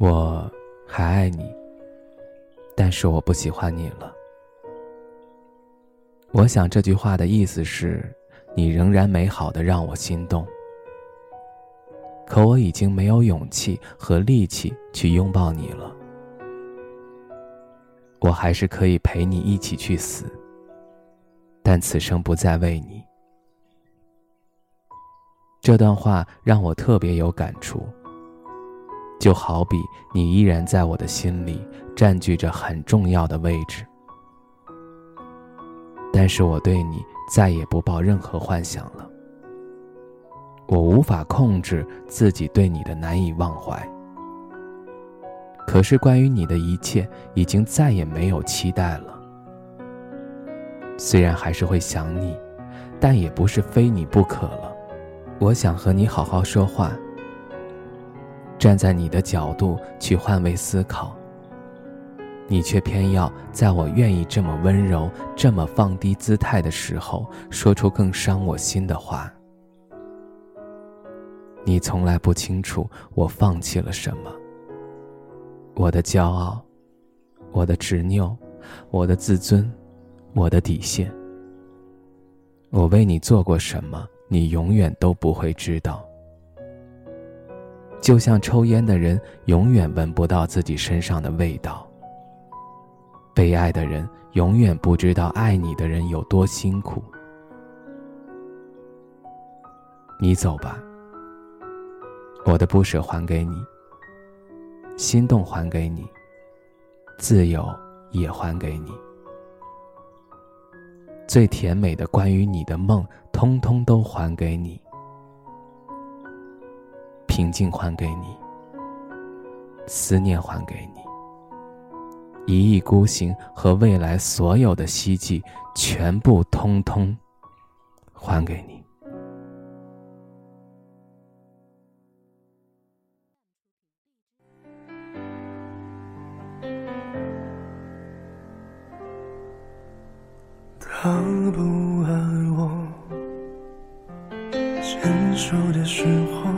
我还爱你，但是我不喜欢你了。我想这句话的意思是，你仍然美好的让我心动，可我已经没有勇气和力气去拥抱你了。我还是可以陪你一起去死，但此生不再为你。这段话让我特别有感触。就好比你依然在我的心里占据着很重要的位置，但是我对你再也不抱任何幻想了。我无法控制自己对你的难以忘怀，可是关于你的一切已经再也没有期待了。虽然还是会想你，但也不是非你不可了。我想和你好好说话。站在你的角度去换位思考，你却偏要在我愿意这么温柔、这么放低姿态的时候，说出更伤我心的话。你从来不清楚我放弃了什么，我的骄傲，我的执拗，我的自尊，我的底线。我为你做过什么，你永远都不会知道。就像抽烟的人永远闻不到自己身上的味道，被爱的人永远不知道爱你的人有多辛苦。你走吧，我的不舍还给你，心动还给你，自由也还给你，最甜美的关于你的梦，通通都还给你。平静还给你，思念还给你，一意孤行和未来所有的希冀，全部通通还给你。他不爱我，牵手的时候。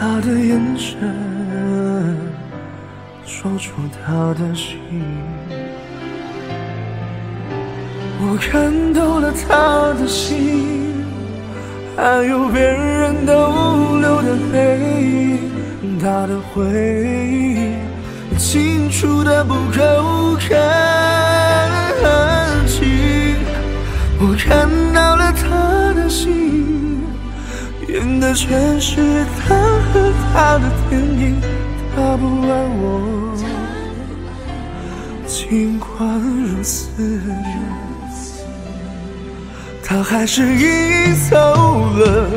他的眼神说出他的心，我看透了他的心，还有别人逗留的背影，他的回忆清楚的不够干净，我看演的全是他和他的电影，他不爱我，尽管如此，他还是赢走了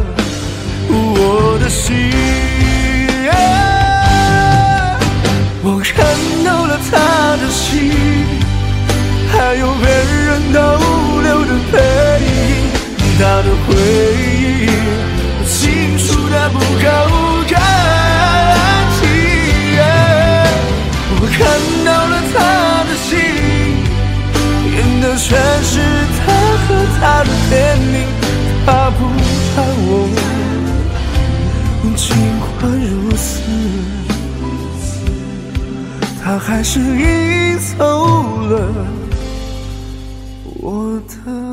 我的心。我看到了他的心，还有别人逗留的背影。他的回忆，的全是他和他的电影。他不爱我，尽管如此，他还是赢走了我的。